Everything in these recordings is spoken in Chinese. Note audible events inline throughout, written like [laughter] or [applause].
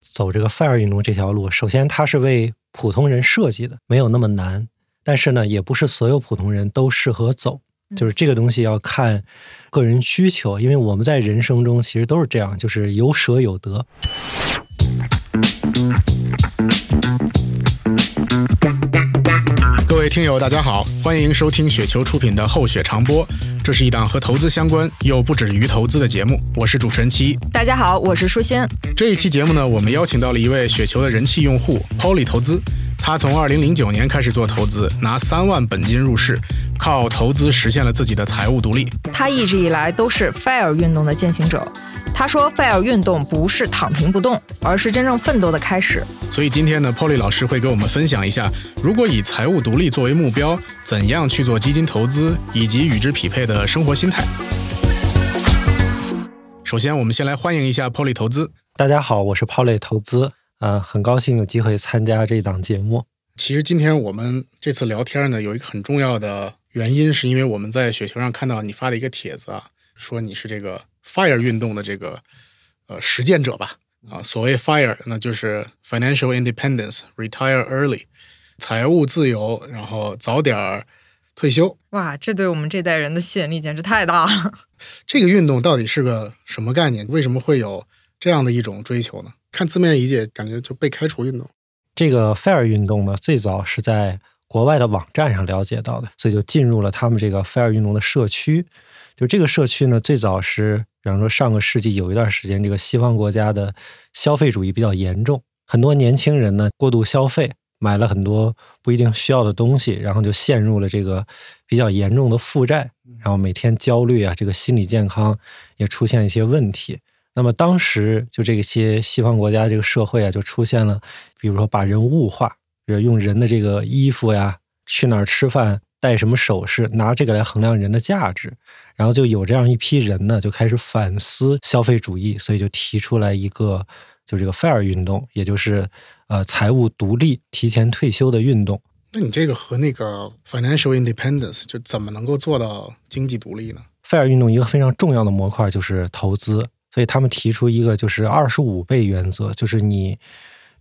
走这个 FIRE 运动这条路，首先它是为普通人设计的，没有那么难。但是呢，也不是所有普通人都适合走，就是这个东西要看个人需求。因为我们在人生中其实都是这样，就是有舍有得。听友，大家好，欢迎收听雪球出品的《厚雪长播》，这是一档和投资相关又不止于投资的节目。我是主持人七，大家好，我是舒心。这一期节目呢，我们邀请到了一位雪球的人气用户 Polly 投资。他从2009年开始做投资，拿三万本金入市，靠投资实现了自己的财务独立。他一直以来都是 FIRE 运动的践行者。他说，FIRE 运动不是躺平不动，而是真正奋斗的开始。所以今天呢，Polly 老师会给我们分享一下，如果以财务独立作为目标，怎样去做基金投资，以及与之匹配的生活心态。首先，我们先来欢迎一下 Polly 投资。大家好，我是 Polly 投资。啊，很高兴有机会参加这档节目。其实今天我们这次聊天呢，有一个很重要的原因，是因为我们在雪球上看到你发的一个帖子啊，说你是这个 FIRE 运动的这个呃实践者吧？啊，所谓 FIRE，那就是 Financial Independence，Retire Early，财务自由，然后早点儿退休。哇，这对我们这代人的吸引力简直太大了。[laughs] 这个运动到底是个什么概念？为什么会有这样的一种追求呢？看字面理解，感觉就被开除运动。这个 Fair 运动呢，最早是在国外的网站上了解到的，所以就进入了他们这个 Fair 运动的社区。就这个社区呢，最早是，比方说上个世纪有一段时间，这个西方国家的消费主义比较严重，很多年轻人呢过度消费，买了很多不一定需要的东西，然后就陷入了这个比较严重的负债，然后每天焦虑啊，这个心理健康也出现一些问题。那么当时就这些西方国家这个社会啊，就出现了，比如说把人物化，比如用人的这个衣服呀，去哪儿吃饭，戴什么首饰，拿这个来衡量人的价值，然后就有这样一批人呢，就开始反思消费主义，所以就提出来一个，就这个 FIRE 运动，也就是呃财务独立、提前退休的运动。那你这个和那个 Financial Independence 就怎么能够做到经济独立呢？FIRE 运动一个非常重要的模块就是投资。所以他们提出一个就是二十五倍原则，就是你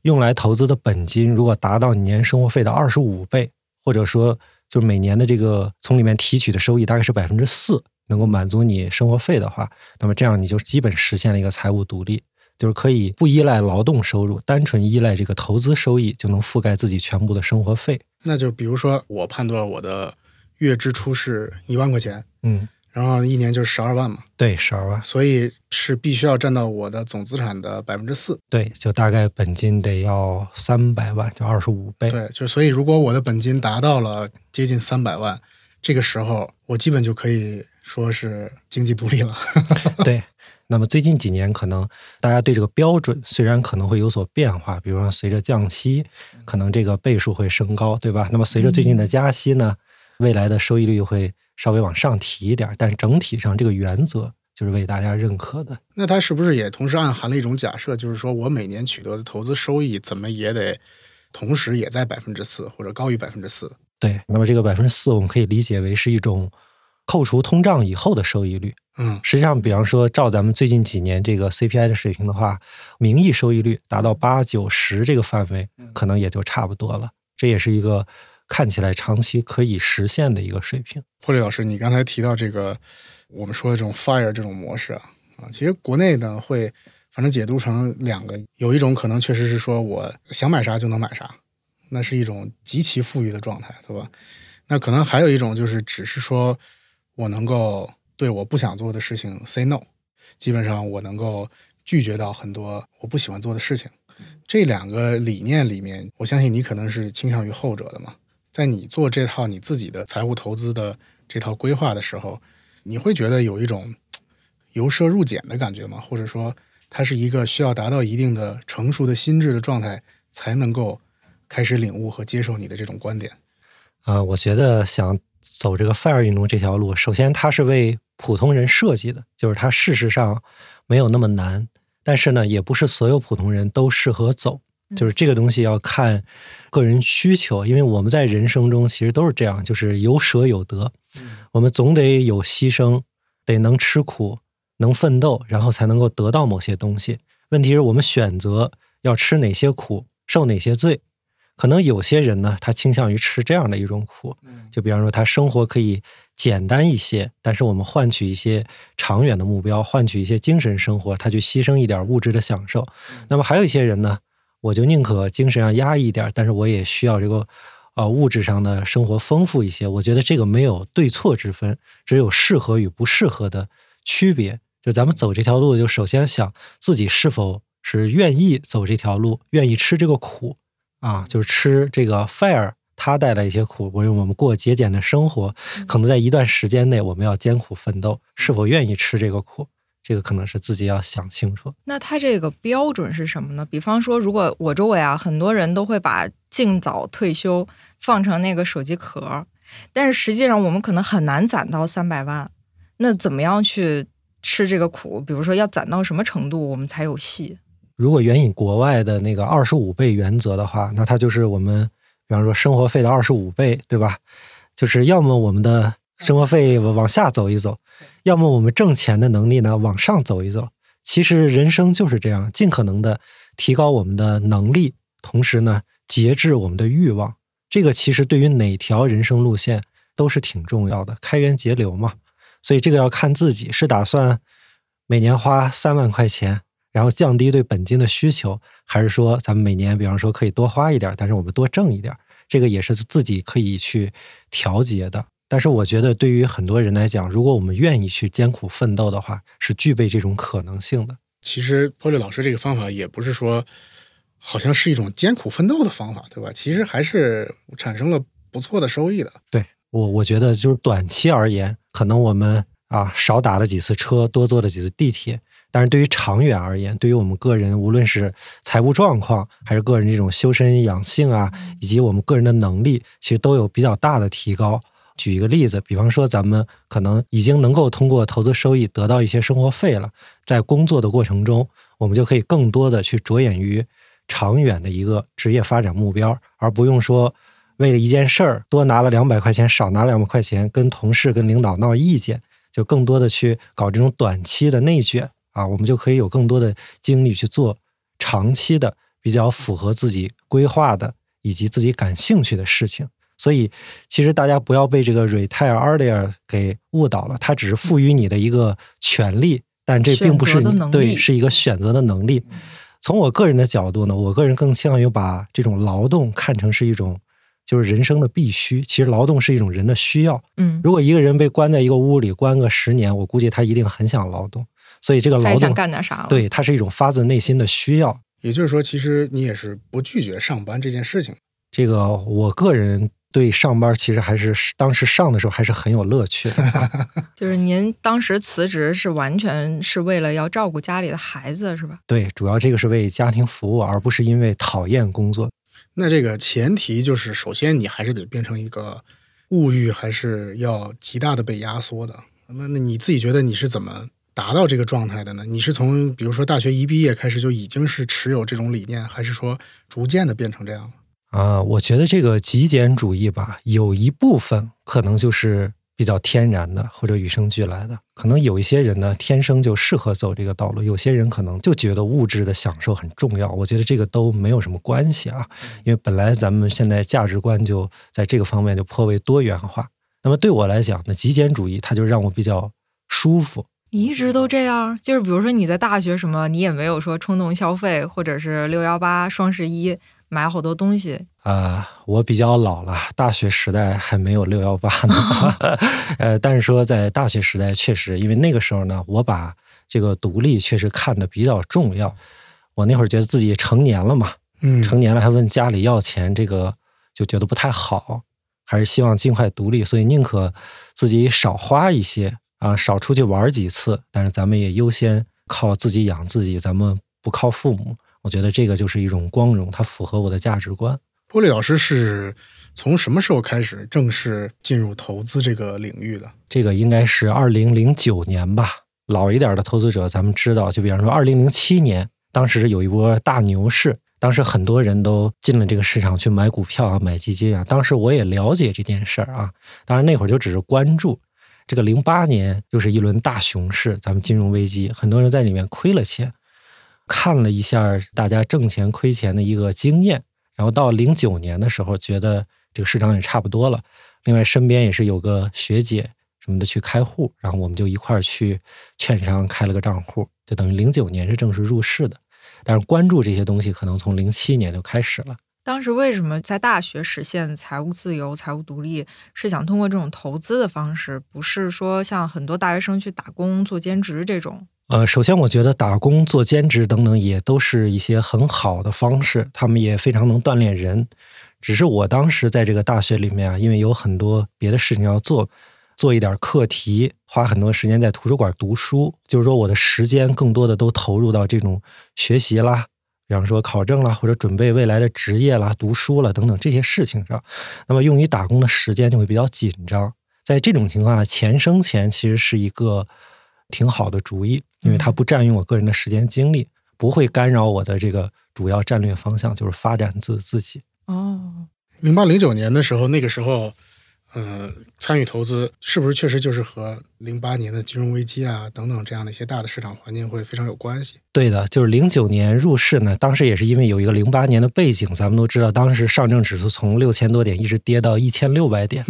用来投资的本金如果达到你年生活费的二十五倍，或者说就是每年的这个从里面提取的收益大概是百分之四，能够满足你生活费的话，那么这样你就基本实现了一个财务独立，就是可以不依赖劳动收入，单纯依赖这个投资收益就能覆盖自己全部的生活费。那就比如说我判断我的月支出是一万块钱，嗯。然后一年就是十二万嘛，对，十二万，所以是必须要占到我的总资产的百分之四，对，就大概本金得要三百万，就二十五倍，对，就所以如果我的本金达到了接近三百万，这个时候我基本就可以说是经济独立了。[laughs] [laughs] 对，那么最近几年可能大家对这个标准虽然可能会有所变化，比如说随着降息，可能这个倍数会升高，对吧？那么随着最近的加息呢，未来的收益率会。稍微往上提一点，但整体上这个原则就是为大家认可的。那它是不是也同时暗含了一种假设，就是说我每年取得的投资收益怎么也得同时也在百分之四或者高于百分之四？对，那么这个百分之四我们可以理解为是一种扣除通胀以后的收益率。嗯，实际上，比方说照咱们最近几年这个 CPI 的水平的话，名义收益率达到八九十这个范围，可能也就差不多了。这也是一个。看起来长期可以实现的一个水平。霍利老师，你刚才提到这个我们说的这种 fire 这种模式啊，啊，其实国内呢会反正解读成两个，有一种可能确实是说我想买啥就能买啥，那是一种极其富裕的状态，对吧？那可能还有一种就是只是说我能够对我不想做的事情 say no，基本上我能够拒绝到很多我不喜欢做的事情。这两个理念里面，我相信你可能是倾向于后者的嘛。在你做这套你自己的财务投资的这套规划的时候，你会觉得有一种由奢入俭的感觉吗？或者说，它是一个需要达到一定的成熟的心智的状态，才能够开始领悟和接受你的这种观点？啊，我觉得想走这个 FIRE 运动这条路，首先它是为普通人设计的，就是它事实上没有那么难，但是呢，也不是所有普通人都适合走。就是这个东西要看个人需求，因为我们在人生中其实都是这样，就是有舍有得，我们总得有牺牲，得能吃苦，能奋斗，然后才能够得到某些东西。问题是我们选择要吃哪些苦，受哪些罪。可能有些人呢，他倾向于吃这样的一种苦，就比方说他生活可以简单一些，但是我们换取一些长远的目标，换取一些精神生活，他去牺牲一点物质的享受。那么还有一些人呢，我就宁可精神上压抑一点，但是我也需要这个呃物质上的生活丰富一些。我觉得这个没有对错之分，只有适合与不适合的区别。就咱们走这条路，就首先想自己是否是愿意走这条路，愿意吃这个苦。啊，就是吃这个 fire，它带来一些苦。我为我们过节俭的生活，可能在一段时间内，我们要艰苦奋斗，是否愿意吃这个苦？这个可能是自己要想清楚。那它这个标准是什么呢？比方说，如果我周围啊，很多人都会把尽早退休放成那个手机壳，但是实际上我们可能很难攒到三百万。那怎么样去吃这个苦？比如说要攒到什么程度，我们才有戏？如果援引国外的那个二十五倍原则的话，那它就是我们，比方说生活费的二十五倍，对吧？就是要么我们的生活费往下走一走，要么我们挣钱的能力呢往上走一走。其实人生就是这样，尽可能的提高我们的能力，同时呢节制我们的欲望。这个其实对于哪条人生路线都是挺重要的，开源节流嘛。所以这个要看自己是打算每年花三万块钱。然后降低对本金的需求，还是说咱们每年，比方说可以多花一点，但是我们多挣一点，这个也是自己可以去调节的。但是我觉得，对于很多人来讲，如果我们愿意去艰苦奋斗的话，是具备这种可能性的。其实，波利老师这个方法也不是说好像是一种艰苦奋斗的方法，对吧？其实还是产生了不错的收益的。对我，我觉得就是短期而言，可能我们啊少打了几次车，多坐了几次地铁。但是对于长远而言，对于我们个人，无论是财务状况，还是个人这种修身养性啊，以及我们个人的能力，其实都有比较大的提高。举一个例子，比方说，咱们可能已经能够通过投资收益得到一些生活费了，在工作的过程中，我们就可以更多的去着眼于长远的一个职业发展目标，而不用说为了一件事儿多拿了两百块钱，少拿两百块钱，跟同事、跟领导闹意见，就更多的去搞这种短期的内卷。啊，我们就可以有更多的精力去做长期的、比较符合自己规划的以及自己感兴趣的事情。所以，其实大家不要被这个 retire earlier 给误导了，它只是赋予你的一个权利，但这并不是你对，是一个选择的能力。从我个人的角度呢，我个人更倾向于把这种劳动看成是一种就是人生的必须。其实，劳动是一种人的需要。嗯，如果一个人被关在一个屋里关个十年，我估计他一定很想劳动。所以这个劳动干点啥？对，它是一种发自内心的需要。也就是说，其实你也是不拒绝上班这件事情。这个我个人对上班其实还是当时上的时候还是很有乐趣的。[laughs] 就是您当时辞职是完全是为了要照顾家里的孩子，是吧？对，主要这个是为家庭服务，而不是因为讨厌工作。那这个前提就是，首先你还是得变成一个物欲还是要极大的被压缩的。那那你自己觉得你是怎么？达到这个状态的呢？你是从比如说大学一毕业开始就已经是持有这种理念，还是说逐渐的变成这样啊，我觉得这个极简主义吧，有一部分可能就是比较天然的或者与生俱来的。可能有一些人呢，天生就适合走这个道路；有些人可能就觉得物质的享受很重要。我觉得这个都没有什么关系啊，因为本来咱们现在价值观就在这个方面就颇为多元化。那么对我来讲，呢极简主义它就让我比较舒服。你一直都这样，就是比如说你在大学什么，你也没有说冲动消费，或者是六幺八、双十一买好多东西。啊，我比较老了，大学时代还没有六幺八呢。[laughs] 呃，但是说在大学时代，确实因为那个时候呢，我把这个独立确实看得比较重要。我那会儿觉得自己成年了嘛，嗯，成年了还问家里要钱，这个就觉得不太好，还是希望尽快独立，所以宁可自己少花一些。啊，少出去玩几次，但是咱们也优先靠自己养自己，咱们不靠父母。我觉得这个就是一种光荣，它符合我的价值观。波利老师是从什么时候开始正式进入投资这个领域的？这个应该是二零零九年吧。老一点的投资者，咱们知道，就比方说二零零七年，当时有一波大牛市，当时很多人都进了这个市场去买股票啊，买基金啊。当时我也了解这件事儿啊，当然那会儿就只是关注。这个零八年又是一轮大熊市，咱们金融危机，很多人在里面亏了钱。看了一下大家挣钱亏钱的一个经验，然后到零九年的时候，觉得这个市场也差不多了。另外，身边也是有个学姐什么的去开户，然后我们就一块儿去券商开了个账户，就等于零九年是正式入市的。但是关注这些东西，可能从零七年就开始了。当时为什么在大学实现财务自由、财务独立，是想通过这种投资的方式，不是说像很多大学生去打工做兼职这种？呃，首先我觉得打工、做兼职等等也都是一些很好的方式，他们也非常能锻炼人。只是我当时在这个大学里面啊，因为有很多别的事情要做，做一点课题，花很多时间在图书馆读书，就是说我的时间更多的都投入到这种学习啦。比方说考证啦，或者准备未来的职业啦、读书了等等这些事情上，那么用于打工的时间就会比较紧张。在这种情况下，钱生钱其实是一个挺好的主意，因为它不占用我个人的时间精力，不会干扰我的这个主要战略方向，就是发展自自己。哦，零八零九年的时候，那个时候。嗯，参与投资是不是确实就是和零八年的金融危机啊等等这样的一些大的市场环境会非常有关系？对的，就是零九年入市呢，当时也是因为有一个零八年的背景，咱们都知道，当时上证指数从六千多点一直跌到一千六百点，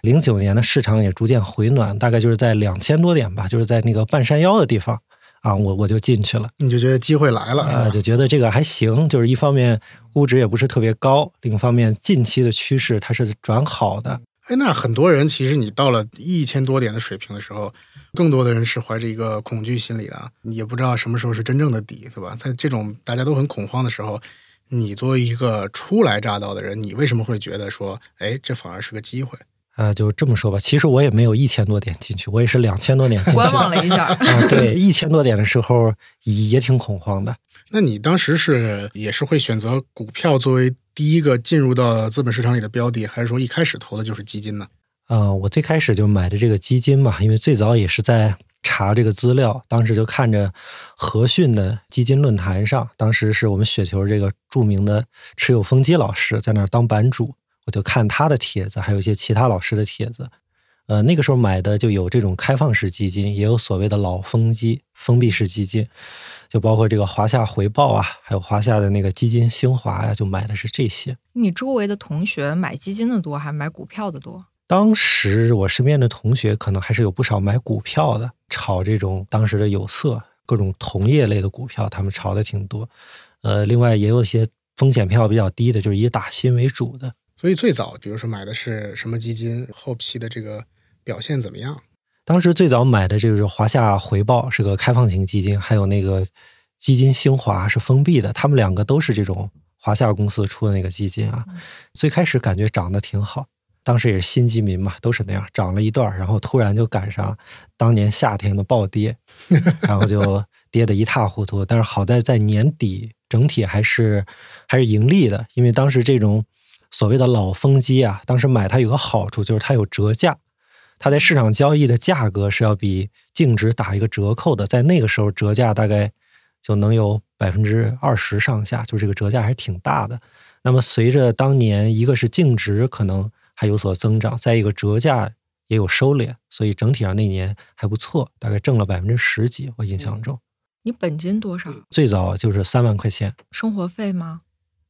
零九年的市场也逐渐回暖，大概就是在两千多点吧，就是在那个半山腰的地方啊，我我就进去了，你就觉得机会来了啊，就觉得这个还行，就是一方面估值也不是特别高，另一方面近期的趋势它是转好的。哎，那很多人其实你到了一千多点的水平的时候，更多的人是怀着一个恐惧心理的，也不知道什么时候是真正的底，对吧？在这种大家都很恐慌的时候，你作为一个初来乍到的人，你为什么会觉得说，哎，这反而是个机会？啊，就这么说吧，其实我也没有一千多点进去，我也是两千多点进去。观望了一下，啊，对，一千多点的时候也挺恐慌的。那你当时是也是会选择股票作为？第一个进入到资本市场里的标的，还是说一开始投的就是基金呢？啊，我最开始就买的这个基金嘛，因为最早也是在查这个资料，当时就看着和讯的基金论坛上，当时是我们雪球这个著名的持有风机老师在那儿当版主，我就看他的帖子，还有一些其他老师的帖子。呃，那个时候买的就有这种开放式基金，也有所谓的老风机封闭式基金。就包括这个华夏回报啊，还有华夏的那个基金兴华呀，就买的是这些。你周围的同学买基金的多，还是买股票的多？当时我身边的同学可能还是有不少买股票的，炒这种当时的有色各种同业类的股票，他们炒的挺多。呃，另外也有一些风险票比较低的，就是以打新为主的。所以最早，比如说买的是什么基金，后期的这个表现怎么样？当时最早买的这个是华夏回报，是个开放型基金，还有那个基金兴华是封闭的，他们两个都是这种华夏公司出的那个基金啊。最开始感觉涨得挺好，当时也是新基民嘛，都是那样，涨了一段，然后突然就赶上当年夏天的暴跌，[laughs] 然后就跌得一塌糊涂。但是好在在年底整体还是还是盈利的，因为当时这种所谓的老风机啊，当时买它有个好处就是它有折价。它在市场交易的价格是要比净值打一个折扣的，在那个时候折价大概就能有百分之二十上下，就这个折价还是挺大的。那么随着当年一个是净值可能还有所增长，再一个折价也有收敛，所以整体上那年还不错，大概挣了百分之十几，我印象中。你本金多少？最早就是三万块钱。生活费吗？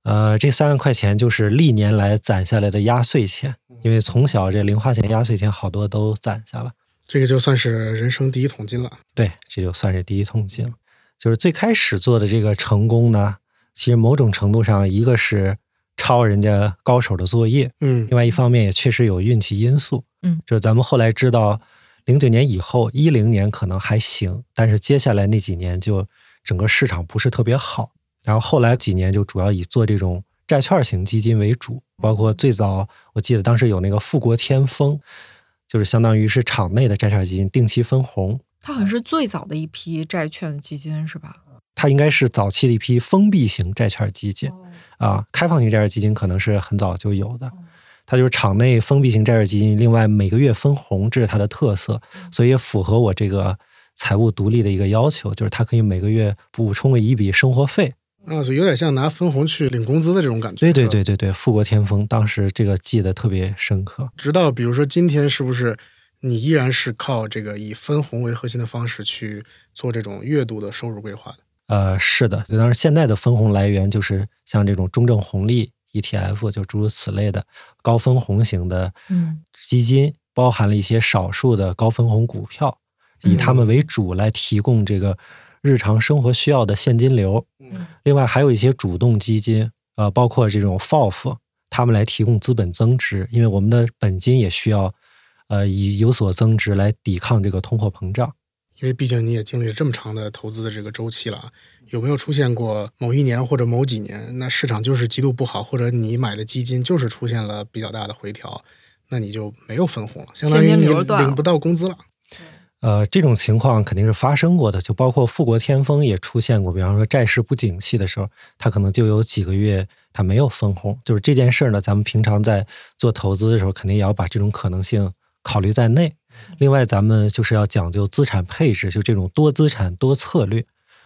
呃，这三万块钱就是历年来攒下来的压岁钱，因为从小这零花钱、压岁钱好多都攒下了。这个就算是人生第一桶金了。对，这就算是第一桶金了。就是最开始做的这个成功呢，其实某种程度上，一个是抄人家高手的作业，嗯，另外一方面也确实有运气因素，嗯，就是咱们后来知道，零九年以后，一零年可能还行，但是接下来那几年就整个市场不是特别好。然后后来几年就主要以做这种债券型基金为主，包括最早我记得当时有那个富国天风，就是相当于是场内的债券基金，定期分红。它好像是最早的一批债券基金，是吧？它应该是早期的一批封闭型债券基金啊，开放型债券基金可能是很早就有的。它就是场内封闭型债券基金，另外每个月分红，这是它的特色，所以也符合我这个财务独立的一个要求，就是它可以每个月补充一笔生活费。啊，就有点像拿分红去领工资的这种感觉。对对对对对，富国天风当时这个记得特别深刻。直到比如说今天，是不是你依然是靠这个以分红为核心的方式去做这种月度的收入规划的？呃，是的，当然现在的分红来源就是像这种中证红利 ETF，就诸如此类的高分红型的嗯基金，包含了一些少数的高分红股票，以他们为主来提供这个日常生活需要的现金流。嗯另外还有一些主动基金，呃，包括这种 FOF，他们来提供资本增值，因为我们的本金也需要，呃，以有所增值来抵抗这个通货膨胀。因为毕竟你也经历了这么长的投资的这个周期了啊，有没有出现过某一年或者某几年，那市场就是极度不好，或者你买的基金就是出现了比较大的回调，那你就没有分红了，相当于你领不到工资了。呃，这种情况肯定是发生过的，就包括富国天风也出现过。比方说债市不景气的时候，它可能就有几个月它没有分红。就是这件事儿呢，咱们平常在做投资的时候，肯定也要把这种可能性考虑在内。另外，咱们就是要讲究资产配置，就这种多资产多策略，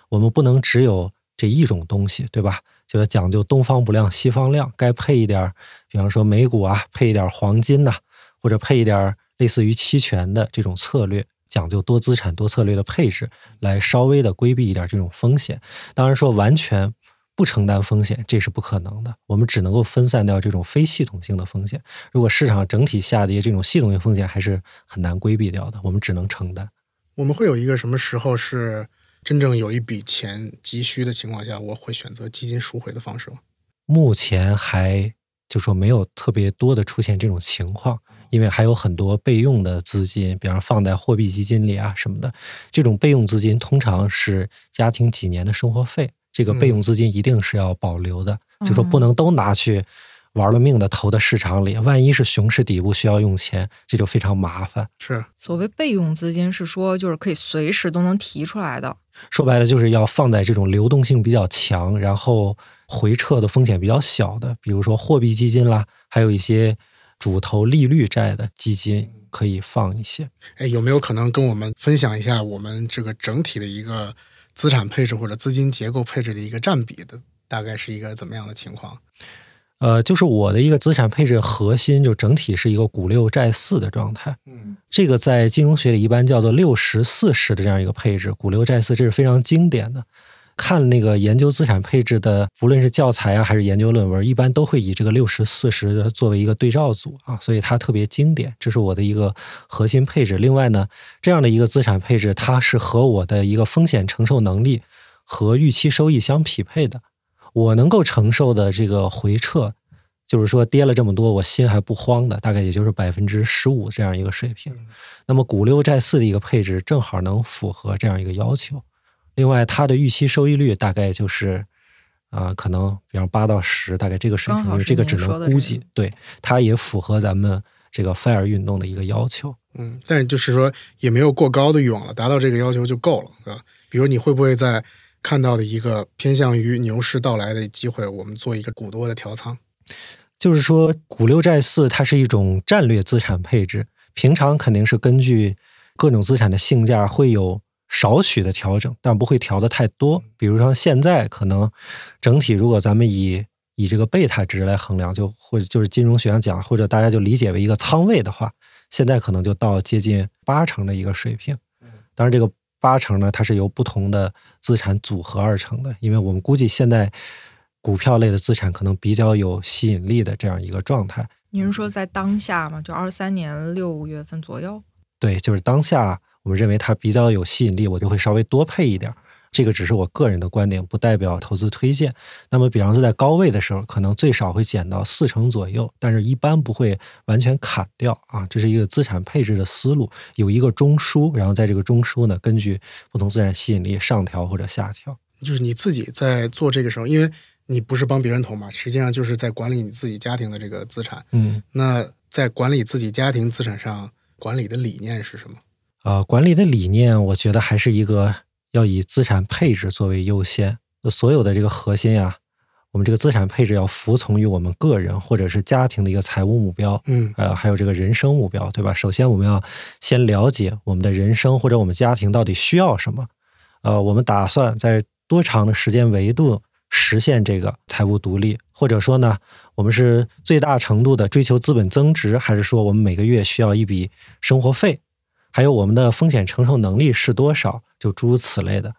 我们不能只有这一种东西，对吧？就要讲究东方不亮西方亮，该配一点，比方说美股啊，配一点黄金呐、或者配一点类似于期权的这种策略，讲究多资产多策略的配置，来稍微的规避一点这种风险。当然说完全不承担风险，这是不可能的。我们只能够分散掉这种非系统性的风险。如果市场整体下跌，这种系统性风险还是很难规避掉的，我们只能承担。我们会有一个什么时候是真正有一笔钱急需的情况下，我会选择基金赎回的方式吗？目前还就说没有特别多的出现这种情况，因为还有很多备用的资金，比方放在货币基金里啊什么的。这种备用资金通常是家庭几年的生活费，这个备用资金一定是要保留的，就说不能都拿去玩了命的投到市场里，万一是熊市底部需要用钱，这就非常麻烦。是所谓备用资金是说就是可以随时都能提出来的。说白了就是要放在这种流动性比较强，然后回撤的风险比较小的，比如说货币基金啦，还有一些主投利率债的基金可以放一些。哎，有没有可能跟我们分享一下我们这个整体的一个资产配置或者资金结构配置的一个占比的，大概是一个怎么样的情况？呃，就是我的一个资产配置核心，就整体是一个股六债四的状态。嗯这个在金融学里一般叫做六十四十的这样一个配置，股六债四，这是非常经典的。看那个研究资产配置的，不论是教材啊还是研究论文，一般都会以这个六十四十的作为一个对照组啊，所以它特别经典，这是我的一个核心配置。另外呢，这样的一个资产配置，它是和我的一个风险承受能力和预期收益相匹配的。我能够承受的这个回撤，就是说跌了这么多，我心还不慌的，大概也就是百分之十五这样一个水平。那么股六债四的一个配置正好能符合这样一个要求。另外，它的预期收益率大概就是啊、可能比方八到十，大概这个水平，这个只能估计。对，它也符合咱们这个 FIRE 运动的一个要求。嗯，但是就是说也没有过高的欲望了，达到这个要求就够了，对吧？比如你会不会在看到的一个偏向于牛市到来的机会，我们做一个股多的调仓？就是说，股六债四它是一种战略资产配置，平常肯定是根据各种资产的性价会有少许的调整，但不会调的太多。比如说现在可能整体，如果咱们以以这个贝塔值来衡量，就或者就是金融学上讲，或者大家就理解为一个仓位的话，现在可能就到接近八成的一个水平。当然，这个八成呢，它是由不同的资产组合而成的，因为我们估计现在股票类的资产可能比较有吸引力的这样一个状态。您是说在当下吗？就二三年六月份左右？对，就是当下我们认为它比较有吸引力，我就会稍微多配一点儿。这个只是我个人的观点，不代表投资推荐。那么，比方说在高位的时候，可能最少会减到四成左右，但是一般不会完全砍掉啊。这是一个资产配置的思路，有一个中枢，然后在这个中枢呢，根据不同资产吸引力上调或者下调。就是你自己在做这个时候，因为你不是帮别人投嘛，实际上就是在管理你自己家庭的这个资产。嗯，那在管理自己家庭资产上，管理的理念是什么？呃，管理的理念，我觉得还是一个要以资产配置作为优先。所有的这个核心呀、我们这个资产配置要服从于我们个人或者是家庭的一个财务目标，嗯呃，还有这个人生目标，对吧？首先，我们要先了解我们的人生或者我们家庭到底需要什么，呃，我们打算在多长的时间维度实现这个财务独立，或者说呢，我们是最大程度的追求资本增值，还是说我们每个月需要一笔生活费？还有我们的风险承受能力是多少？就诸如此类的。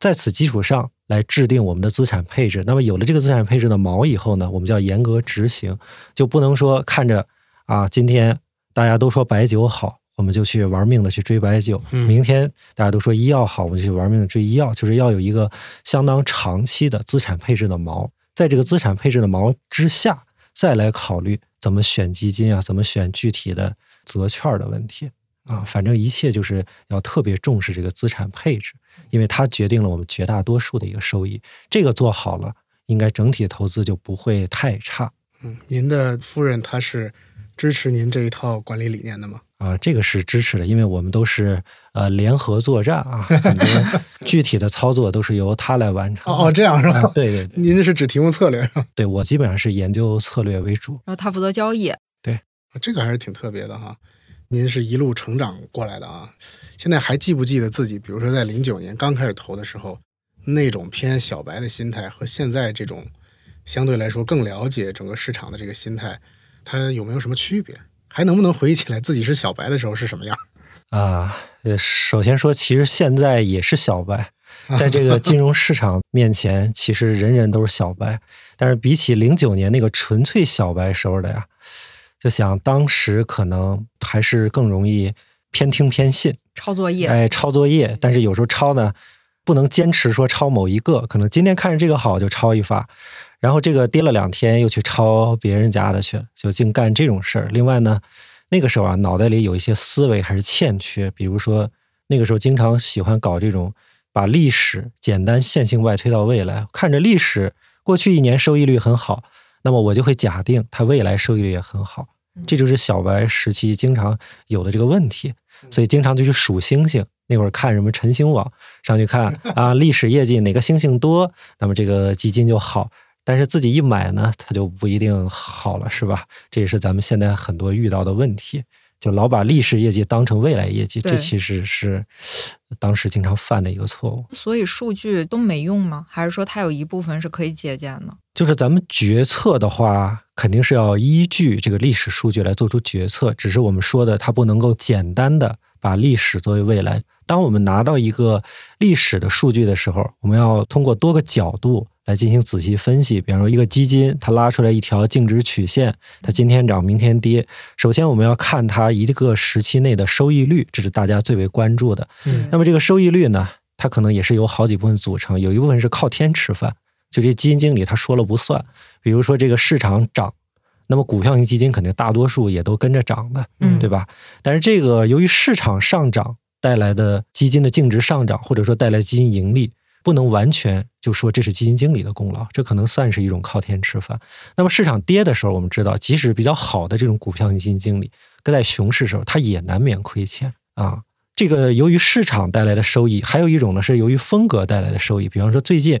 在此基础上来制定我们的资产配置。那么有了这个资产配置的锚以后呢，我们就要严格执行，就不能说看着啊，今天大家都说白酒好，我们就去玩命的去追白酒；嗯明天大家都说医药好，我们就去玩命的追医药。就是要有一个相当长期的资产配置的锚，在这个资产配置的锚之下，再来考虑怎么选基金啊，怎么选具体的择券的问题。啊，反正一切就是要特别重视这个资产配置，因为它决定了我们绝大多数的一个收益。这个做好了，应该整体投资就不会太差嗯，您的夫人她是支持您这一套管理理念的吗？啊。这个是支持的，因为我们都是呃联合作战啊，很多 [laughs] 具体的操作都是由他来完成。哦哦，这样是吧？啊对对对您是只提供策略是吧？对，我基本上是研究策略为主。然后他负责交易，对这个还是挺特别的哈。您是一路成长过来的啊，现在还记不记得自己，比如说在零九年刚开始投的时候，那种偏小白的心态和现在这种相对来说更了解整个市场的这个心态，它有没有什么区别？还能不能回忆起来自己是小白的时候是什么样？[laughs] 啊，呃，首先说，其实现在也是小白，在这个金融市场面前，其实人人都是小白。但是比起零九年那个纯粹小白时候的呀，就想当时可能还是更容易偏听偏信，抄作业，哎，抄作业。但是有时候抄呢，不能坚持说抄某一个，可能今天看着这个好就抄一发，然后这个跌了两天又去抄别人家的去了，就净干这种事儿。另外呢，那个时候啊，脑袋里有一些思维还是欠缺，比如说那个时候经常喜欢搞这种把历史简单线性外推到未来，看着历史过去一年收益率很好，那么我就会假定它未来收益率也很好。这就是小白时期经常有的这个问题，所以经常就去数星星。那会儿看什么晨星网，上去看 [laughs] 啊，历史业绩哪个星星多，那么这个基金就好。但是自己一买呢，它就不一定好了，是吧？这也是咱们现在很多遇到的问题，就老把历史业绩当成未来业绩，这其实是当时经常犯的一个错误。所以数据都没用吗？还是说它有一部分是可以借鉴的？就是咱们决策的话，肯定是要依据这个历史数据来做出决策。只是我们说的，它不能够简单的把历史作为未来。当我们拿到一个历史的数据的时候，我们要通过多个角度来进行仔细分析。比方说，一个基金它拉出来一条净值曲线，它今天涨，明天跌。首先，我们要看它一个时期内的收益率，这是大家最为关注的。嗯那么这个收益率呢，它可能也是由好几部分组成，有一部分是靠天吃饭，就这基金经理他说了不算。比如说这个市场涨，那么股票型基金肯定大多数也都跟着涨的，嗯对吧？但是这个由于市场上涨带来的基金的净值上涨，或者说带来基金盈利，不能完全就说这是基金经理的功劳，这可能算是一种靠天吃饭。那么市场跌的时候，我们知道，即使比较好的这种股票型基金经理，跟在熊市时候，他也难免亏钱啊。这个由于市场带来的收益，还有一种呢是由于风格带来的收益。比方说最近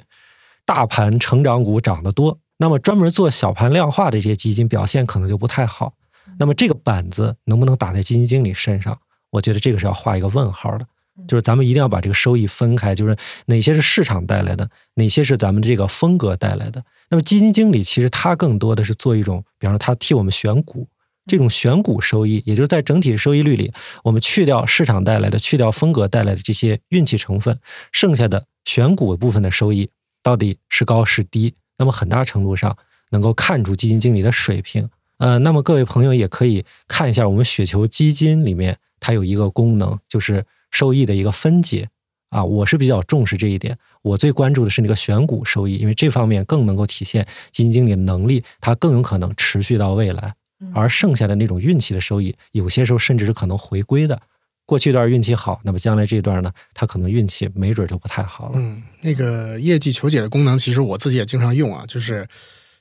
大盘成长股涨得多，那么专门做小盘量化的这些基金表现可能就不太好。那么这个板子能不能打在基金经理身上？我觉得这个是要画一个问号的。就是咱们一定要把这个收益分开，就是哪些是市场带来的，哪些是咱们这个风格带来的。那么基金经理其实他更多的是做一种，比方说他替我们选股，这种选股收益，也就是在整体收益率里，我们去掉市场带来的、去掉风格带来的这些运气成分，剩下的选股部分的收益到底是高是低？那么很大程度上能够看出基金经理的水平。呃，那么各位朋友也可以看一下我们雪球基金里面，它有一个功能，就是收益的一个分解。啊，我是比较重视这一点。我最关注的是那个选股收益，因为这方面更能够体现基金经理的能力，它更有可能持续到未来。而剩下的那种运气的收益，有些时候甚至是可能回归的。过去一段运气好，那么将来这段呢，他可能运气没准就不太好了。嗯，那个业绩求解的功能，其实我自己也经常用啊，就是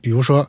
比如说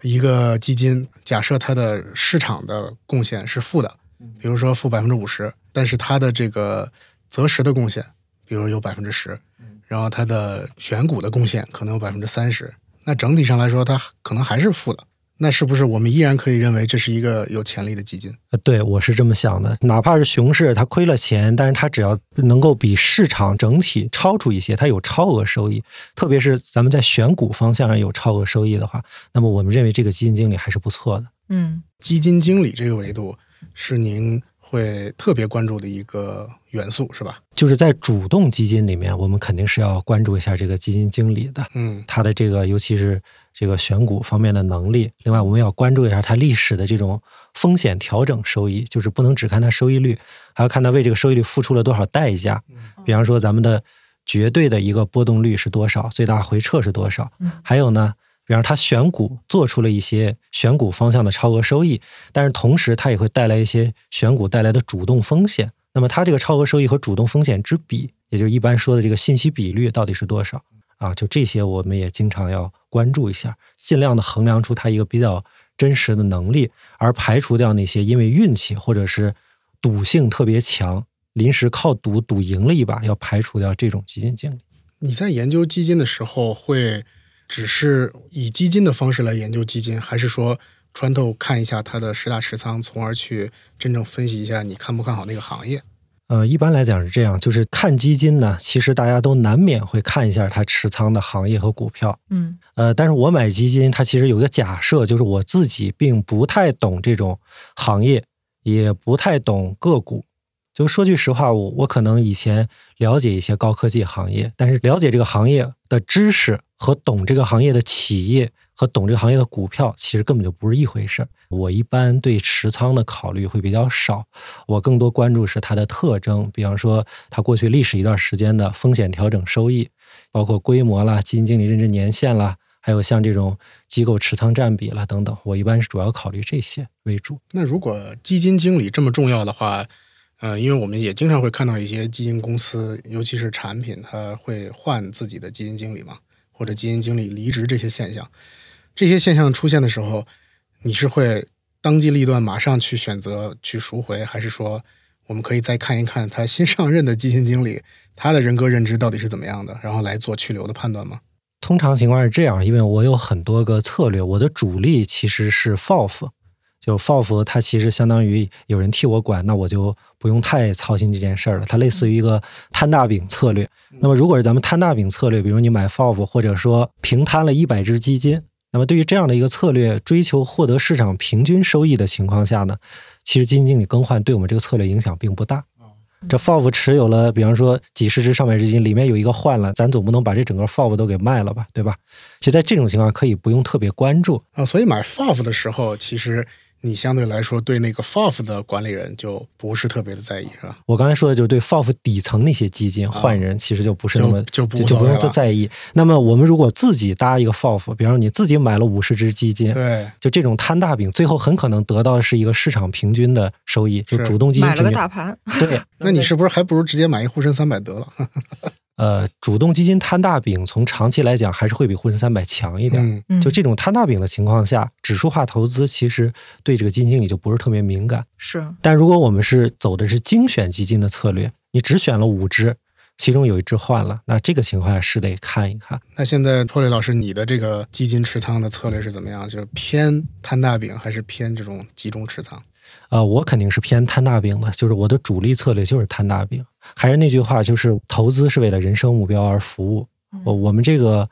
一个基金，假设它的市场的贡献是负的，比如说负百分之五十，但是它的这个择时的贡献，比如有百分之十，然后它的选股的贡献可能有百分之三十，那整体上来说，它可能还是负的。那是不是我们依然可以认为这是一个有潜力的基金？呃，对，我是这么想的。哪怕是熊市，它亏了钱，但是它只要能够比市场整体超出一些，它有超额收益，特别是咱们在选股方向上有超额收益的话，那么我们认为这个基金经理还是不错的。嗯，基金经理这个维度是您会特别关注的一个元素，是吧？就是在主动基金里面，我们肯定是要关注一下这个基金经理的，嗯他的这个尤其是这个选股方面的能力。另外，我们要关注一下它历史的这种风险调整收益，就是不能只看它收益率，还要看它为这个收益率付出了多少代价。比方说，咱们的绝对的一个波动率是多少，最大回撤是多少，还有呢。比方它选股做出了一些选股方向的超额收益，但是同时它也会带来一些选股带来的主动风险。那么它这个超额收益和主动风险之比，也就是一般说的这个信息比率到底是多少啊？就这些我们也经常要关注一下，尽量的衡量出它一个比较真实的能力，而排除掉那些因为运气或者是赌性特别强，临时靠赌赌赢了一把，要排除掉这种基金经理。你在研究基金的时候，会只是以基金的方式来研究基金，还是说穿透看一下它的十大持仓，从而去真正分析一下你看不看好那个行业？呃，一般来讲是这样，就是看基金呢，其实大家都难免会看一下它持仓的行业和股票。嗯呃，但是我买基金，它其实有一个假设，就是我自己并不太懂这种行业，也不太懂个股。就说句实话，我我可能以前了解一些高科技行业，但是了解这个行业的知识和懂这个行业的企业和懂这个行业的股票，其实根本就不是一回事儿。我一般对持仓的考虑会比较少，我更多关注是它的特征，比方说它过去历史一段时间的风险调整收益，包括规模啦、基金经理任职年限啦，还有像这种机构持仓占比啦等等，我一般是主要考虑这些为主。那如果基金经理这么重要的话，呃，因为我们也经常会看到一些基金公司，尤其是产品，它会换自己的基金经理嘛，或者基金经理离职这些现象。这些现象出现的时候，你是会当机立断马上去选择去赎回，还是说我们可以再看一看他新上任的基金经理他的人格认知到底是怎么样的，然后来做去留的判断吗？通常情况是这样，因为我有很多个策略，我的主力其实是 FOF，就 FOF 它其实相当于有人替我管，那我就不用太操心这件事儿了。它类似于一个摊大饼策略。那么如果是咱们摊大饼策略，比如你买 FOF，或者说平摊了一百只基金，那么对于这样的一个策略，追求获得市场平均收益的情况下呢，其实基金经理更换对我们这个策略影响并不大。这 FOF 持有了，比方说几十只上百只基金，里面有一个换了，咱总不能把这整个 FOF 都给卖了吧，对吧？其实在这种情况可以不用特别关注，啊，所以买 FOF 的时候，其实你相对来说对那个 FOF 的管理人就不是特别的在意，是吧？我刚才说的就是对 FOF 底层那些基金换人，其实就不是那么啊就就不就不用再在意。那么我们如果自己搭一个 FOF，比方说你自己买了五十只基金，对，就这种摊大饼，最后很可能得到的是一个市场平均的收益，就主动基金买了个。大盘，对，那你是不是还不如直接买一沪深三百得了？[laughs] 呃，主动基金摊大饼，从长期来讲还是会比沪深三百强一点。嗯嗯就这种摊大饼的情况下，指数化投资其实对这个基金经理就不是特别敏感。是但如果我们是走的是精选基金的策略，你只选了五只，其中有一只换了，那这个情况下是得看一看。那现在托雷老师，你的这个基金持仓的策略是怎么样？就是偏摊大饼，还是偏这种集中持仓？呃，我肯定是偏摊大饼的，就是我的主力策略就是摊大饼。还是那句话，就是投资是为了人生目标而服务。我我们这个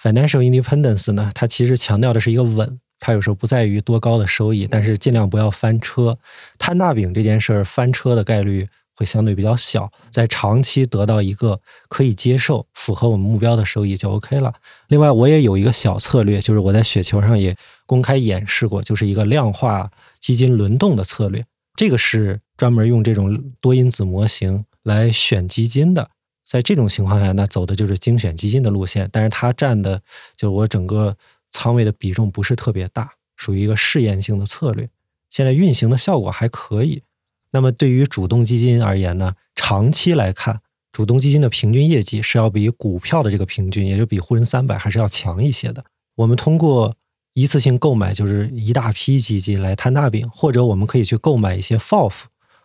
financial independence 呢，它其实强调的是一个稳，它有时候不在于多高的收益，但是尽量不要翻车。摊大饼这件事儿，翻车的概率会相对比较小，在长期得到一个可以接受、符合我们目标的收益就 OK 了。另外，我也有一个小策略，就是我在雪球上也公开演示过，就是一个量化基金轮动的策略。这个是专门用这种多因子模型来选基金的。在这种情况下，那走的就是精选基金的路线，但是它占的就是我整个仓位的比重不是特别大，属于一个试验性的策略。现在运行的效果还可以。那么对于主动基金而言呢，长期来看，主动基金的平均业绩是要比股票的这个平均，也就比沪深三百还是要强一些的。我们通过一次性购买就是一大批基金来摊大饼，或者我们可以去购买一些 FOF，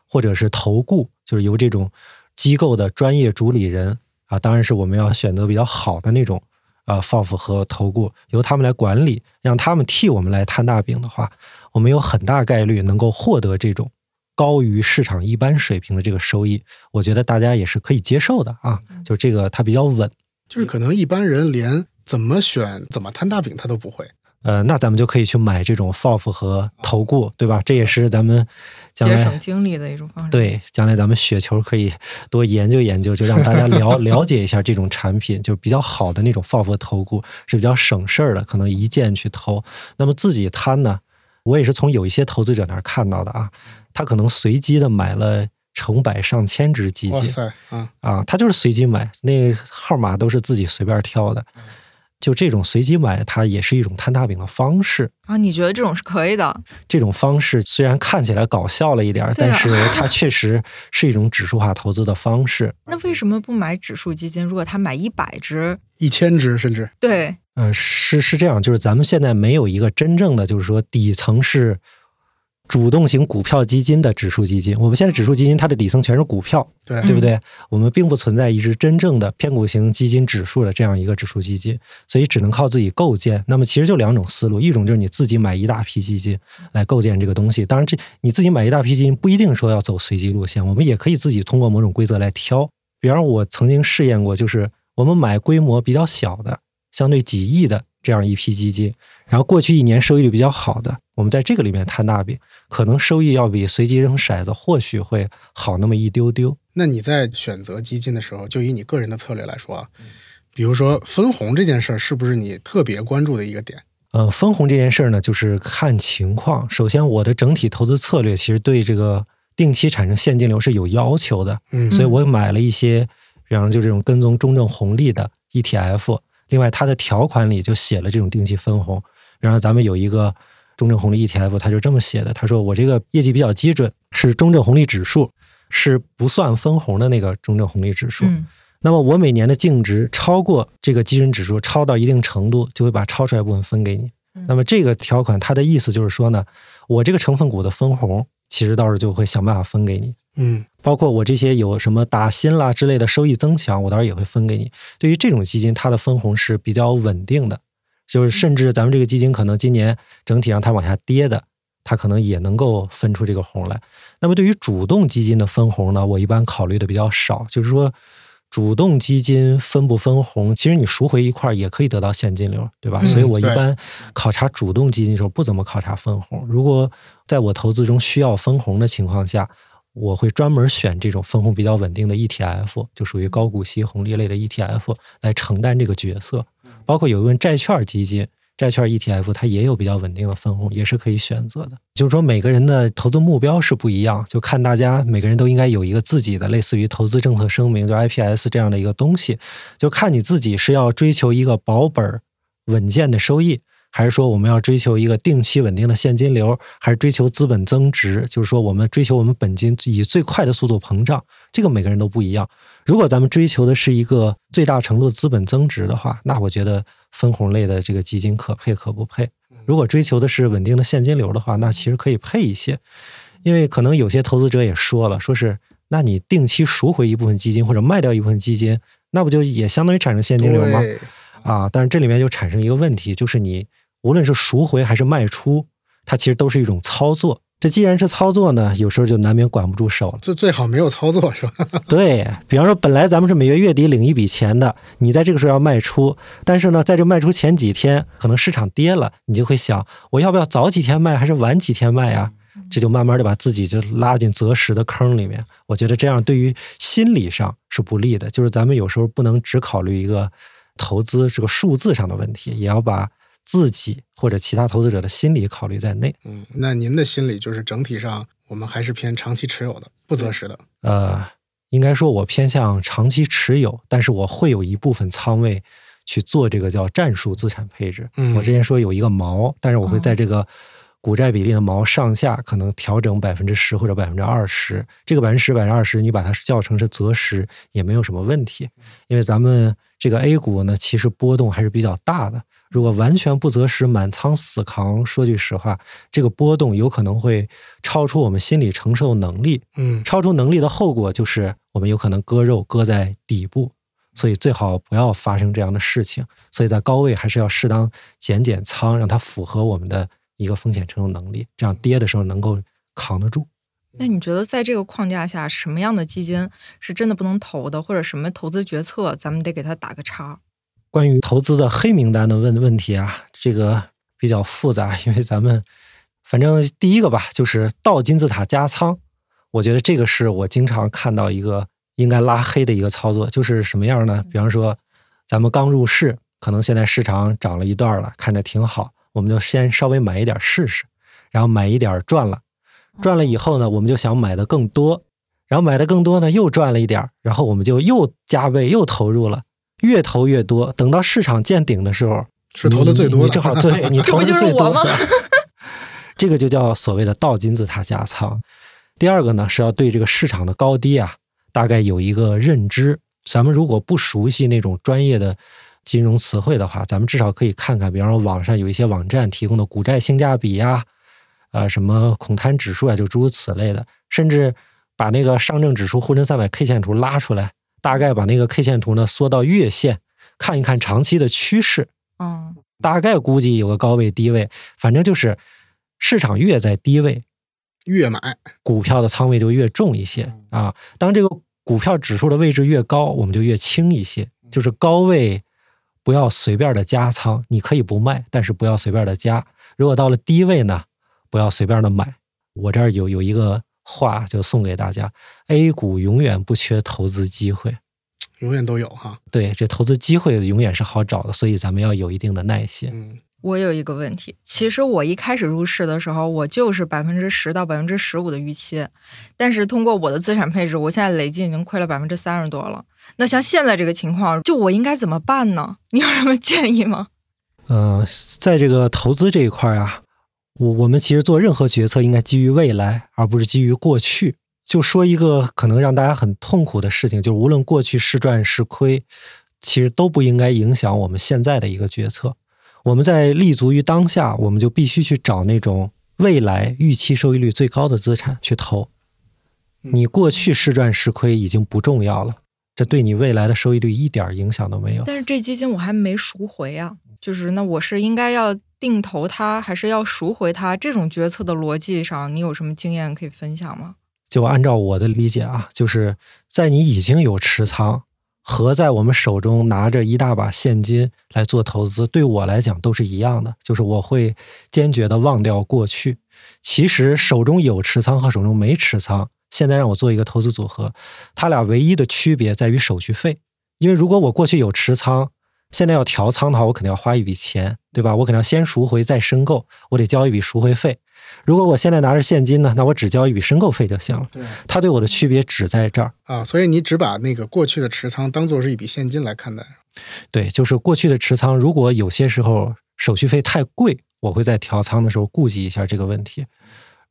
或者是投顾，就是由这种机构的专业主理人啊，当然是我们要选择比较好的那种啊 FOF 和投顾，由他们来管理，让他们替我们来摊大饼的话，我们有很大概率能够获得这种高于市场一般水平的这个收益。我觉得大家也是可以接受的啊，就这个它比较稳。就是可能一般人连怎么选、怎么摊大饼他都不会。呃，那咱们就可以去买这种 FOF 和投顾，对吧？这也是咱们节省精力的一种方式。，对，将来咱们雪球可以多研究研究，就让大家了 [laughs] 了解一下这种产品，就比较好的那种 FOF 投顾是比较省事儿的，可能一键去投。那么自己摊呢，我也是从有一些投资者那儿看到的啊，他可能随机的买了成百上千只基金哇塞啊，啊，他就是随机买，那号码都是自己随便挑的。就这种随机买，它也是一种摊大饼的方式。啊，你觉得这种是可以的？这种方式虽然看起来搞笑了一点但是 [laughs] 它确实是一种指数化投资的方式。那为什么不买指数基金？如果他买一百只，一千只甚至对，呃，是是这样，就是咱们现在没有一个真正的，就是说底层是主动型股票基金的指数基金。我们现在指数基金它的底层全是股票，对对不对？我们并不存在一只真正的偏股型基金指数的这样一个指数基金，所以只能靠自己构建。那么其实就两种思路，一种就是你自己买一大批基金来构建这个东西。当然这，你自己买一大批基金不一定说要走随机路线，我们也可以自己通过某种规则来挑。比方，我曾经试验过，就是我们买规模比较小的，相对几亿的这样一批基金，然后过去一年收益率比较好的，我们在这个里面摊大饼，可能收益要比随机扔骰子或许会好那么一丢丢。那你在选择基金的时候，就以你个人的策略来说啊，比如说分红这件事儿，是不是你特别关注的一个点？呃，分红这件事儿呢，就是看情况。首先，我的整体投资策略其实对这个定期产生现金流是有要求的，嗯所以我买了一些，比方就这种跟踪中证红利的 ETF。另外，它的条款里就写了这种定期分红。然后咱们有一个中证红利 ETF，他就这么写的，他说我这个业绩比较基准，是中证红利指数，是不算分红的那个中证红利指数。嗯那么我每年的净值超过这个基准指数，超到一定程度，就会把超出来部分分给你。嗯那么这个条款它的意思就是说呢，我这个成分股的分红，其实到时候就会想办法分给你。嗯包括我这些有什么打新啦之类的收益增强，我到时候也会分给你。对于这种基金，它的分红是比较稳定的，就是甚至咱们这个基金可能今年整体上它往下跌的，它可能也能够分出这个红来。那么对于主动基金的分红呢，我一般考虑的比较少，就是说主动基金分不分红，其实你赎回一块儿也可以得到现金流，对吧？嗯所以我一般考察主动基金的时候不怎么考察分红。如果在我投资中需要分红的情况下，我会专门选这种分红比较稳定的 ETF，就属于高股息红利类的 ETF 来承担这个角色。包括有一份债券基金、债券 ETF，它也有比较稳定的分红，也是可以选择的。就是说，每个人的投资目标是不一样，就看大家每个人都应该有一个自己的类似于投资政策声明，就 IPS 这样的一个东西，就看你自己是要追求一个保本稳健的收益。还是说我们要追求一个定期稳定的现金流，还是追求资本增值？就是说我们追求我们本金以最快的速度膨胀，这个每个人都不一样。如果咱们追求的是一个最大程度的资本增值的话，那我觉得分红类的这个基金可配可不配。如果追求的是稳定的现金流的话，那其实可以配一些，因为可能有些投资者也说了，说是那你定期赎回一部分基金或者卖掉一部分基金，那不就也相当于产生现金流吗？啊，但是这里面就产生一个问题，就是你无论是赎回还是卖出，它其实都是一种操作。这既然是操作呢，有时候就难免管不住手了。这最好没有操作是吧？对比方说，本来咱们是每月月底领一笔钱的，你在这个时候要卖出，但是呢，在这卖出前几天，可能市场跌了，你就会想，我要不要早几天卖，还是晚几天卖呀？这就慢慢的把自己就拉进择时的坑里面。我觉得这样对于心理上是不利的。就是咱们有时候不能只考虑一个投资这个数字上的问题，也要把自己或者其他投资者的心理考虑在内。嗯，那您的心理就是整体上我们还是偏长期持有的，不择时的。呃，应该说我偏向长期持有，但是我会有一部分仓位去做这个叫战术资产配置。嗯我之前说有一个锚，但是我会在这个股债比例的锚上下可能调整百分之十或者百分之二十。这个百分之十、百分之二十，你把它叫成是择时也没有什么问题，因为咱们这个 A 股呢，其实波动还是比较大的。如果完全不择时，满仓死扛，说句实话，这个波动有可能会超出我们心理承受能力。嗯，超出能力的后果就是我们有可能割肉割在底部，所以最好不要发生这样的事情。所以在高位还是要适当减减仓，让它符合我们的一个风险承受能力，这样跌的时候能够扛得住。那你觉得在这个框架下，什么样的基金是真的不能投的，或者什么投资决策咱们得给它打个叉？关于投资的黑名单的问问题啊，这个比较复杂，[laughs] 因为咱们反正第一个吧，就是倒金字塔加仓，我觉得这个是我经常看到一个应该拉黑的一个操作，就是什么样呢？比方说咱们刚入市，可能现在市场涨了一段了，看着挺好，我们就先稍微买一点试试，然后买一点赚了，赚了以后呢，我们就想买的更多，然后买的更多呢，又赚了一点，然后我们就又加倍又投入了，越投越多，等到市场见顶的时候。是投的最多的，你正好对 [laughs] 你投的最多这不就是我吗 [laughs] 这个就叫所谓的倒金字塔加仓。第二个呢，是要对这个市场的高低啊，大概有一个认知。咱们如果不熟悉那种专业的金融词汇的话，咱们至少可以看看，比方说网上有一些网站提供的股债性价比呀、啊，什么恐贪指数啊，就诸如此类的，甚至把那个上证指数沪深三百 K 线图拉出来，大概把那个 K 线图呢缩到月线，看一看长期的趋势，嗯，大概估计有个高位低位，反正就是市场越在低位，越买股票的仓位就越重一些啊。当这个股票指数的位置越高，我们就越轻一些。就是高位不要随便的加仓，你可以不卖，但是不要随便的加。如果到了低位呢，不要随便的买。我这儿有有一个话就送给大家：A 股永远不缺投资机会。永远都有哈。对，这投资机会永远是好找的，所以咱们要有一定的耐心。嗯，我有一个问题，其实我一开始入市的时候，我就是百分之十到百分之十五的预期，但是通过我的资产配置，我现在累计已经亏了百分之三十多了。那像现在这个情况，就我应该怎么办呢？你有什么建议吗？呃，在这个投资这一块啊，我我们其实做任何决策应该基于未来，而不是基于过去。就说一个可能让大家很痛苦的事情，就是无论过去是赚是亏，其实都不应该影响我们现在的一个决策。我们在立足于当下，我们就必须去找那种未来预期收益率最高的资产去投。你过去是赚是亏已经不重要了，这对你未来的收益率一点影响都没有。但是这基金我还没赎回啊，就是那我是应该要定投它，还是要赎回它？这种决策的逻辑上，你有什么经验可以分享吗？就按照我的理解啊，就是在你已经有持仓和在我们手中拿着一大把现金来做投资，对我来讲都是一样的。就是我会坚决的忘掉过去。其实手中有持仓和手中没持仓，现在让我做一个投资组合，它俩唯一的区别在于手续费。因为如果我过去有持仓，现在要调仓的话，我肯定要花一笔钱，对吧？我肯定要先赎回再申购，我得交一笔赎回费。如果我现在拿着现金呢，那我只交一笔申购费就行了。对它对我的区别只在这儿。啊，所以你只把那个过去的持仓当做是一笔现金来看待。对，就是过去的持仓，如果有些时候手续费太贵，我会在调仓的时候顾及一下这个问题。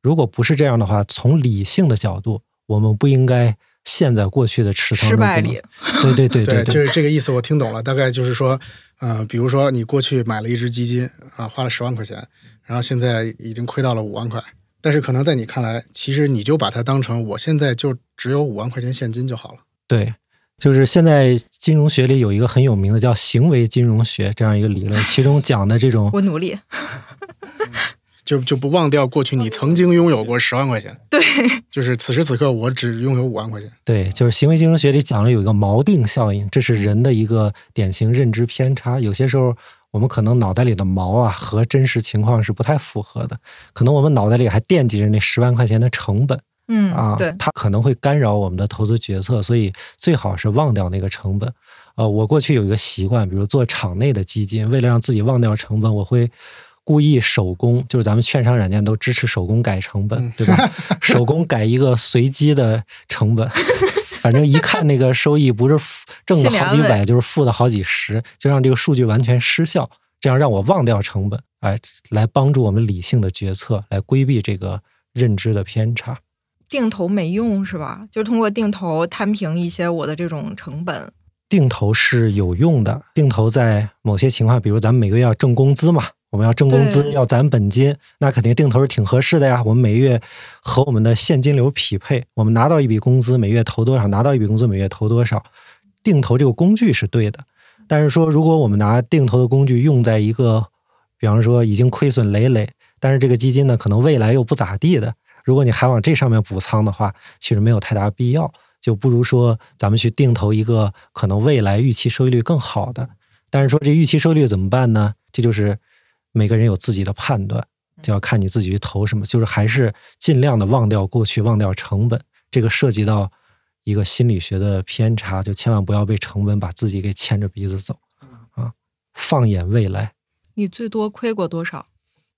如果不是这样的话，从理性的角度，我们不应该陷在过去的持仓失败里。[laughs] 对对 [laughs] 对对，就是这个意思，我听懂了。大概就是说，呃，比如说你过去买了一只基金啊，花了十万块钱，然后现在已经亏到了五万块，但是可能在你看来，其实你就把它当成我现在就只有五万块钱现金就好了。对，就是现在金融学里有一个很有名的叫行为金融学这样一个理论，其中讲的这种我努力。[laughs] 就就不忘掉过去你曾经拥有过十万块钱，对，就是此时此刻我只拥有五万块钱。对，就是行为金融学里讲了有一个锚定效应，这是人的一个典型认知偏差。有些时候我们可能脑袋里的锚啊和真实情况是不太符合的，可能我们脑袋里还惦记着那十万块钱的成本嗯，啊，对，它可能会干扰我们的投资决策，所以最好是忘掉那个成本。呃，我过去有一个习惯，比如做场内的基金，为了让自己忘掉成本，我会。故意手工，就是咱们券商软件都支持手工改成本，嗯对吧？[laughs] 手工改一个随机的成本，[laughs] 反正一看那个收益不是负挣个心里安慰好几百，就是负的好几十，就让这个数据完全失效，这样让我忘掉成本，哎，来帮助我们理性的决策，来规避这个认知的偏差。定投没用是吧？就是通过定投摊平一些我的这种成本。定投是有用的，定投在某些情况，比如咱们每个月要挣工资嘛，我们要挣工资要攒本金，那肯定定投是挺合适的呀。我们每月和我们的现金流匹配，我们拿到一笔工资，每月投多少，拿到一笔工资，每月投多少，定投这个工具是对的。但是说，如果我们拿定投的工具用在一个，比方说已经亏损累累，但是这个基金呢可能未来又不咋地的，如果你还往这上面补仓的话，其实没有太大必要。就不如说咱们去定投一个可能未来预期收益率更好的。但是说这预期收益率怎么办呢？这就是每个人有自己的判断，就要看你自己去投什么。就是还是尽量的忘掉过去，忘掉成本。这个涉及到一个心理学的偏差，就千万不要被成本把自己给牵着鼻子走啊！放眼未来，你最多亏过多少？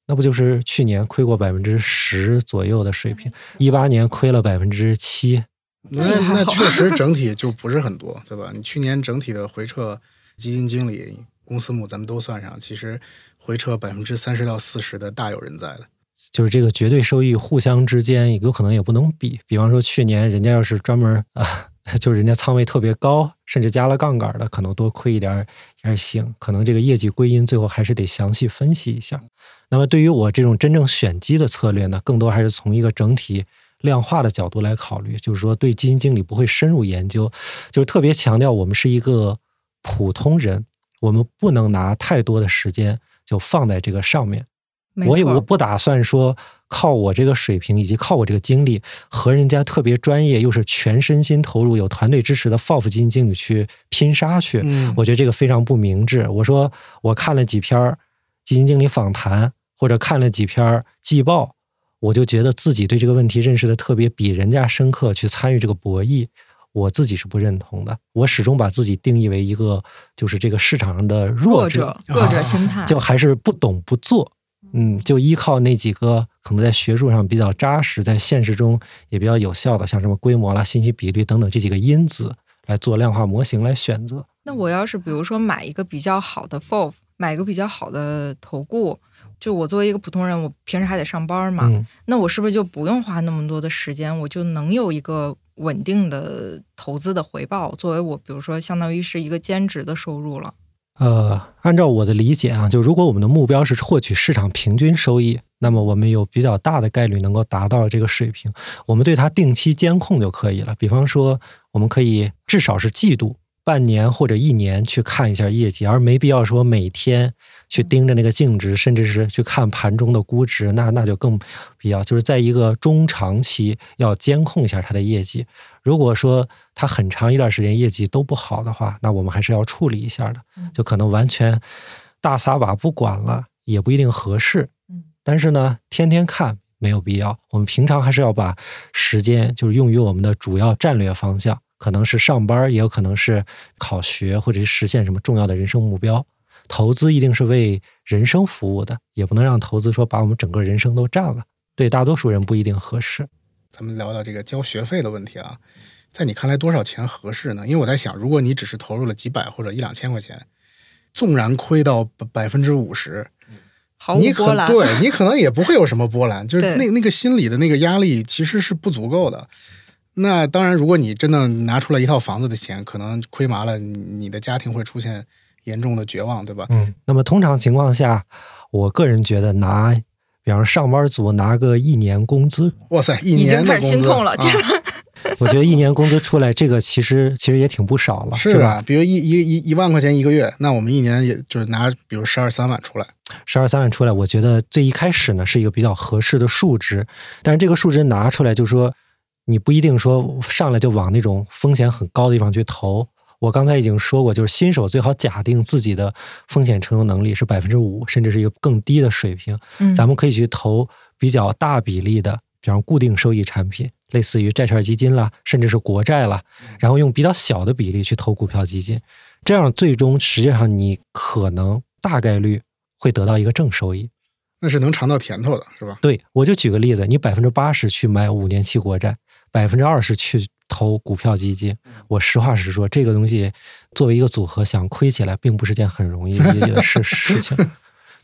那不就是去年亏过百分之十左右的水平，一八年亏了百分之七。那那确实整体就不是很多，对吧？你去年整体的回撤，基金经理、公司母咱们都算上，其实回撤百分之三十到四十的大有人在的。就是这个绝对收益互相之间有可能也不能比。比方说去年人家要是专门啊，[laughs] 就是人家仓位特别高，甚至加了杠杆的，可能多亏一点也行。可能这个业绩归因最后还是得详细分析一下。那么对于我这种真正选基的策略呢，更多还是从一个整体。量化的角度来考虑，就是说对基金经理不会深入研究，就是特别强调我们是一个普通人，我们不能拿太多的时间就放在这个上面。我也我不打算说靠我这个水平以及靠我这个经历和人家特别专业又是全身心投入有团队支持的 FOF 基金经理去拼杀去。我觉得这个非常不明智。我说我看了几篇基金经理访谈，或者看了几篇季报。我就觉得自己对这个问题认识的特别比人家深刻，去参与这个博弈，我自己是不认同的。我始终把自己定义为一个就是这个市场上的弱者，弱者心态，就还是不懂不做，嗯，就依靠那几个可能在学术上比较扎实，在现实中也比较有效的，像什么规模啦、信息比率等等这几个因子来做量化模型来选择。那我要是比如说买一个比较好的 FOF，买一个比较好的投顾。就我作为一个普通人，我平时还得上班嘛，那我是不是就不用花那么多的时间，我就能有一个稳定的投资的回报？作为我，比如说，相当于是一个兼职的收入了。呃，按照我的理解啊，就如果我们的目标是获取市场平均收益，那么我们有比较大的概率能够达到这个水平。我们对它定期监控就可以了。比方说，我们可以至少是季度。半年或者一年去看一下业绩，而没必要说每天去盯着那个净值，甚至是去看盘中的估值，那那就更必要。就是在一个中长期要监控一下它的业绩。如果说它很长一段时间业绩都不好的话，那我们还是要处理一下的。就可能完全大撒把不管了，也不一定合适。但是呢，天天看没有必要。我们平常还是要把时间就是用于我们的主要战略方向。可能是上班，也有可能是考学，或者是实现什么重要的人生目标。投资一定是为人生服务的，也不能让投资说把我们整个人生都占了。对大多数人不一定合适。咱们聊到这个交学费的问题啊，在你看来多少钱合适呢？因为我在想，如果你只是投入了几百或者一两千块钱，纵然亏到百分之五十，你可对你可能也不会有什么波澜，就是那那个心理的那个压力其实是不足够的。那当然，如果你真的拿出了一套房子的钱，可能亏麻了，你的家庭会出现严重的绝望，对吧？嗯。那么通常情况下，我个人觉得拿，比方说上班族拿个一年工资，哇塞，一年的工资，心痛了，天呐。[laughs] 我觉得一年工资出来，这个其实其实也挺不少了，是吧？比如一一一一万块钱一个月，那我们一年也就是拿，比如十二三万出来，十二三万出来，我觉得最一开始呢是一个比较合适的数值，但是这个数值拿出来就是说。你不一定说上来就往那种风险很高的地方去投。我刚才已经说过，就是新手最好假定自己的风险承受能力是百分之五，甚至是一个更低的水平。嗯，咱们可以去投比较大比例的，比方固定收益产品，类似于债券基金啦，甚至是国债啦，然后用比较小的比例去投股票基金，这样最终实际上你可能大概率会得到一个正收益。那是能尝到甜头的，是吧？对，我就举个例子，你百分之八十去买五年期国债。百分之二十去投股票基金，我实话实说，这个东西作为一个组合想亏起来，并不是件很容易 [laughs] 的事事情，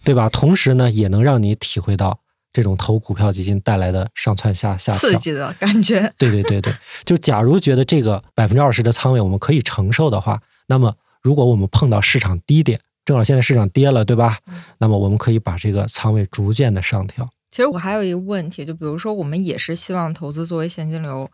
对吧？同时呢，也能让你体会到这种投股票基金带来的上蹿下下刺激的感觉。对对对对，就假如觉得这个百分之二十的仓位我们可以承受的话，那么如果我们碰到市场低点，正好现在市场跌了，对吧？那么我们可以把这个仓位逐渐的上调。其实我还有一个问题，就比如说，我们也是希望投资作为现金流，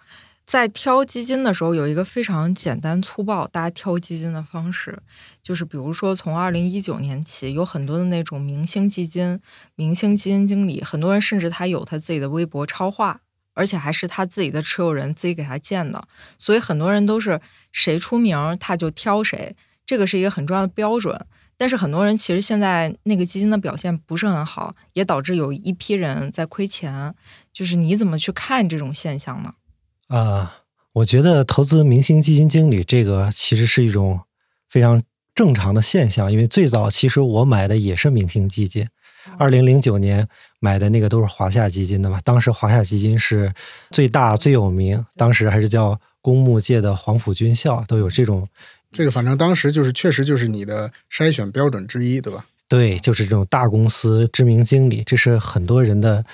在挑基金的时候，有一个非常简单粗暴，大家挑基金的方式，就是比如说，从二零一九年起，有很多的那种明星基金、明星基金经理，很多人甚至他有他自己的微博超话，而且还是他自己的持有人自己给他建的，所以很多人都是谁出名他就挑谁，这个是一个很重要的标准。但是很多人其实现在那个基金的表现不是很好，也导致有一批人在亏钱。就是你怎么去看这种现象呢？啊，我觉得投资明星基金经理这个其实是一种非常正常的现象，因为最早其实我买的也是明星基金，二零零九年买的那个都是华夏基金的嘛，当时华夏基金是最大最有名，当时还是叫公募界的黄埔军校，都有这种。这个反正当时就是确实就是你的筛选标准之一，对吧？对，就是这种大公司知名经理，这是很多人的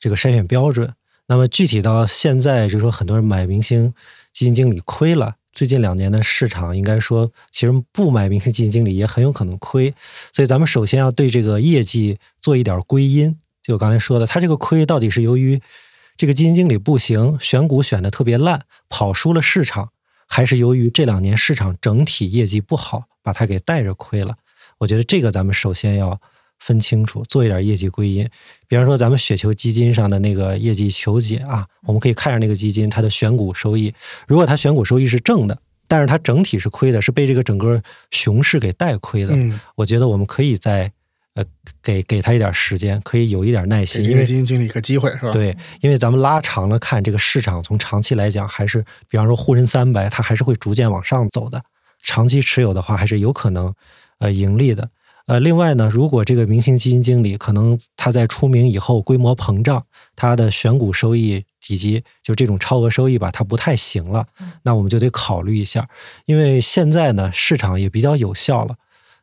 这个筛选标准。那么具体到现在，就是说很多人买明星基金经理亏了。最近两年的市场，应该说其实不买明星基金经理也很有可能亏。所以咱们首先要对这个业绩做一点归因。就我刚才说的，他这个亏到底是由于这个基金经理不行，选股选的特别烂，跑输了市场。还是由于这两年市场整体业绩不好，把它给带着亏了。我觉得这个咱们首先要分清楚，做一点业绩归因。比方说，咱们雪球基金上的那个业绩求解啊，我们可以看下那个基金它的选股收益。如果它选股收益是正的，但是它整体是亏的，是被这个整个熊市给带亏的。我觉得我们可以在。呃，给给他一点时间，可以有一点耐心，因为基金经理一个机会是吧？对，因为咱们拉长了看，这个市场从长期来讲，还是比方说沪深三百，它还是会逐渐往上走的。长期持有的话，还是有可能呃盈利的。呃，另外呢，如果这个明星基金经理可能他在出名以后规模膨胀，他的选股收益以及就这种超额收益吧，它不太行了，那我们就得考虑一下，因为现在呢市场也比较有效了。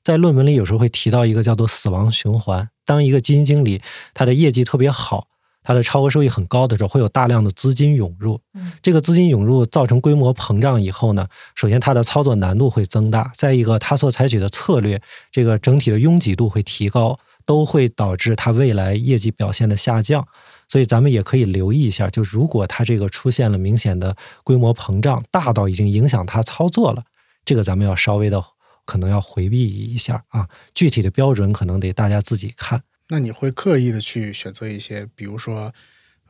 在论文里有时候会提到一个叫做“死亡循环”。当一个基金经理他的业绩特别好，他的超额收益很高的时候，会有大量的资金涌入。这个资金涌入造成规模膨胀以后呢，首先它的操作难度会增大，再一个他所采取的策略，这个整体的拥挤度会提高，都会导致他未来业绩表现的下降。所以咱们也可以留意一下，就如果他这个出现了明显的规模膨胀，大到已经影响他操作了，这个咱们要稍微的。可能要回避一下啊，具体的标准可能得大家自己看。那你会刻意的去选择一些，比如说，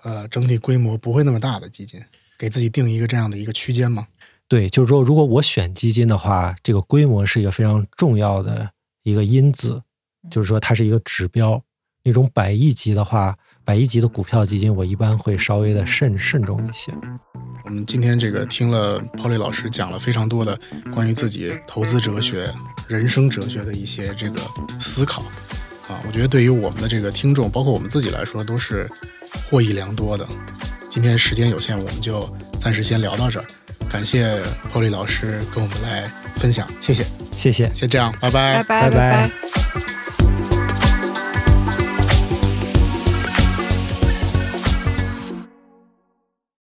呃，整体规模不会那么大的基金，给自己定一个这样的一个区间吗？对，就是说，如果我选基金的话，这个规模是一个非常重要的一个因子，就是说它是一个指标。那种百亿级的话。百亿级的股票基金，我一般会稍微的慎慎重一些。我们今天这个听了 Polly 老师讲了非常多的关于自己投资哲学、人生哲学的一些这个思考啊，我觉得对于我们的这个听众，包括我们自己来说，都是获益良多的。今天时间有限，我们就暂时先聊到这儿。感谢 Polly 老师跟我们来分享，谢谢，谢谢，先这样，拜拜，拜拜，拜拜。